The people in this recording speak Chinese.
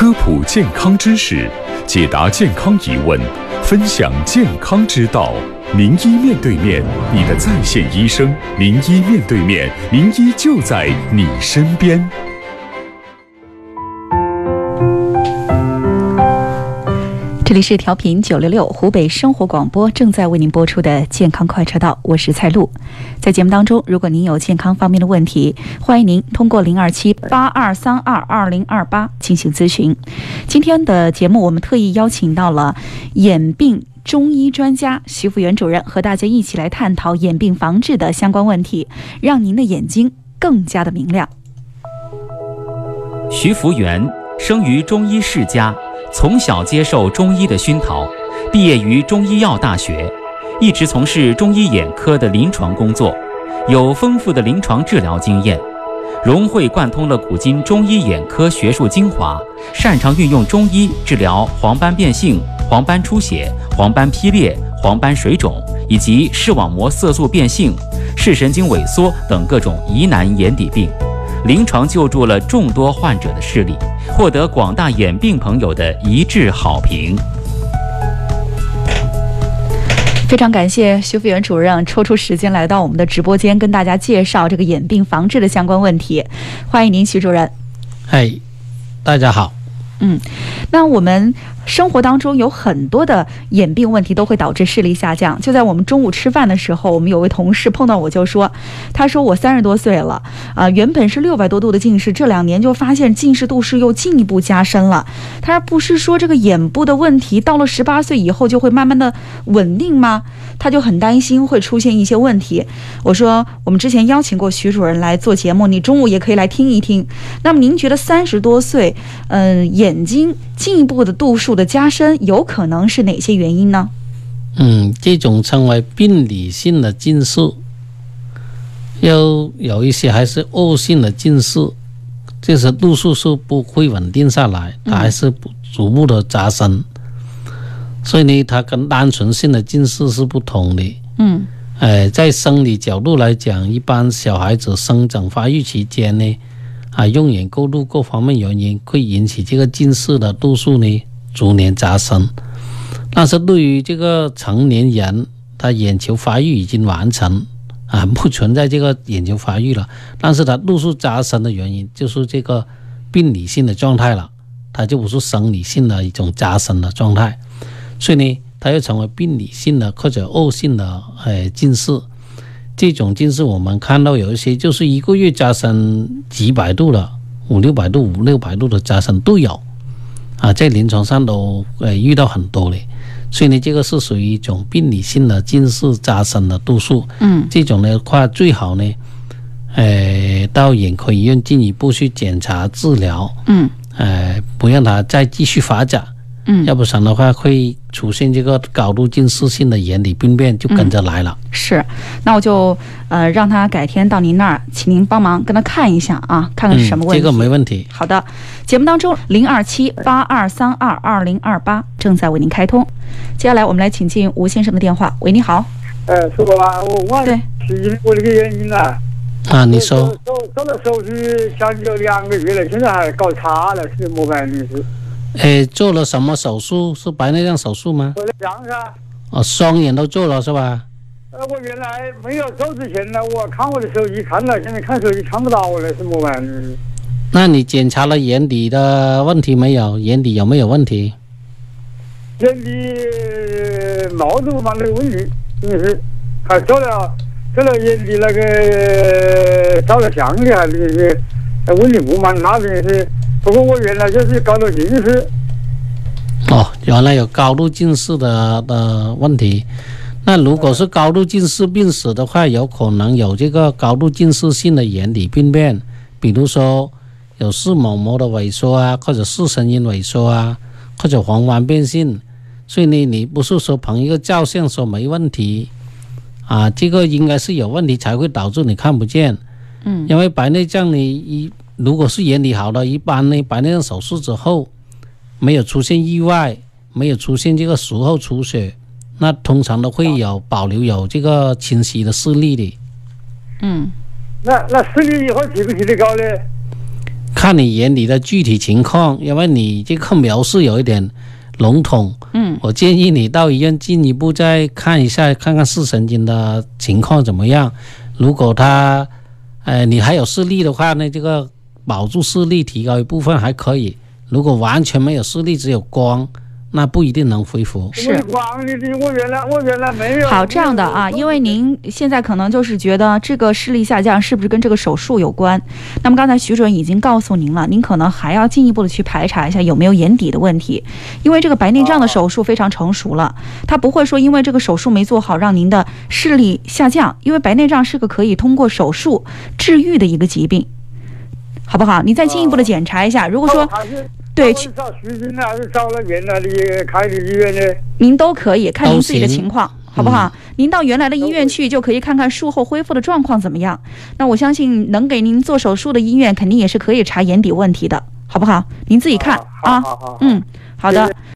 科普健康知识，解答健康疑问，分享健康之道。名医面对面，你的在线医生。名医面对面，名医就在你身边。这里是调频九六六湖北生活广播，正在为您播出的健康快车道，我是蔡璐。在节目当中，如果您有健康方面的问题，欢迎您通过零二七八二三二二零二八进行咨询。今天的节目，我们特意邀请到了眼病中医专家徐福元主任，和大家一起来探讨眼病防治的相关问题，让您的眼睛更加的明亮。徐福元生于中医世家。从小接受中医的熏陶，毕业于中医药大学，一直从事中医眼科的临床工作，有丰富的临床治疗经验，融会贯通了古今中医眼科学术精华，擅长运用中医治疗黄斑变性、黄斑出血、黄斑劈裂、黄斑水肿以及视网膜色素变性、视神经萎缩等各种疑难眼底病。临床救助了众多患者的视力，获得广大眼病朋友的一致好评。非常感谢徐福元主任抽出时间来到我们的直播间，跟大家介绍这个眼病防治的相关问题。欢迎您，徐主任。嗨，大家好。嗯，那我们生活当中有很多的眼病问题都会导致视力下降。就在我们中午吃饭的时候，我们有位同事碰到我就说：“他说我三十多岁了，啊，原本是六百多度的近视，这两年就发现近视度数又进一步加深了。他说不是说这个眼部的问题到了十八岁以后就会慢慢的稳定吗？他就很担心会出现一些问题。我说我们之前邀请过徐主任来做节目，你中午也可以来听一听。那么您觉得三十多岁，嗯，眼眼睛进一步的度数的加深，有可能是哪些原因呢？嗯，这种称为病理性的近视，又有一些还是恶性的近视，就是度数是不会稳定下来，它还是逐步的加深。所以呢，它跟单纯性的近视是不同的。嗯，哎，在生理角度来讲，一般小孩子生长发育期间呢。啊，用眼过度各方面原因会引起这个近视的度数呢逐年加深。但是对于这个成年人，他眼球发育已经完成啊，不存在这个眼球发育了，但是他度数加深的原因就是这个病理性的状态了，它就不是生理性的一种加深的状态，所以呢，它又成为病理性的或者恶性的呃近视。这种近视，我们看到有一些就是一个月加深几百度了，五六百度、五六百度的加深都有，啊，在临床上都呃遇到很多嘞。所以呢，这个是属于一种病理性的近视加深的度数。嗯，这种的话最好呢，呃，到眼科医院进一步去检查治疗。嗯，呃，不让它再继续发展。嗯，要不然的话会出现这个高度近视性的眼底病变，就跟着来了。是，那我就呃让他改天到您那儿，请您帮忙跟他看一下啊，看看是什么问题。这个没问题。好的，节目当中零二七八二三二二零二八正在为您开通。接下来我们来请进吴先生的电话。喂，你好。呃，是吧？我我对，是因为我这个原因啊。啊，你说。做做了手术将近两个月了，现在还搞差了，是么办的是？哎，做了什么手术？是白内障手术吗？白内障噻。哦，双眼都做了是吧？呃，我原来没有做之前呢，我看我的手机看了，现在看手机看不到了，是么办？那你检查了眼底的问题没有？眼底有没有问题？眼底毛都没得问题，真的是，还做了做了眼底那个照了相的，还是问题不蛮大的是。不过我原来就是高度近视，哦，原来有高度近视的的问题。那如果是高度近视病史的话，有可能有这个高度近视性的眼底病变，比如说有视网膜的萎缩啊，或者视神经萎缩啊，或者黄斑变性。所以呢，你不是说凭一个照相说没问题啊，这个应该是有问题才会导致你看不见。嗯，因为白内障你一。如果是眼底好的，一般呢，白内障手术之后没有出现意外，没有出现这个术后出血，那通常都会有保留有这个清晰的视力的。嗯，那那视力以后提不提得高呢？看你眼里的具体情况，因为你这个描述有一点笼统。嗯，我建议你到医院进一步再看一下，看看视神经的情况怎么样。如果他，呃，你还有视力的话呢，这个保住视力，提高一部分还可以。如果完全没有视力，只有光，那不一定能恢复。是我光我原来我原来没有。好，这样的啊，因为您现在可能就是觉得这个视力下降是不是跟这个手术有关？那么刚才徐主任已经告诉您了，您可能还要进一步的去排查一下有没有眼底的问题，因为这个白内障的手术非常成熟了，它不会说因为这个手术没做好让您的视力下降，因为白内障是个可以通过手术治愈的一个疾病，好不好？你再进一步的检查一下，如果说对他是找徐军呢，还是找了原来的开的医院呢？您都可以看您自己的情况，好不好？您到原来的医院去，就可以看看术后恢复的状况怎么样。那我相信能给您做手术的医院，肯定也是可以查眼底问题的，好不好？您自己看啊好好好。嗯，好的谢。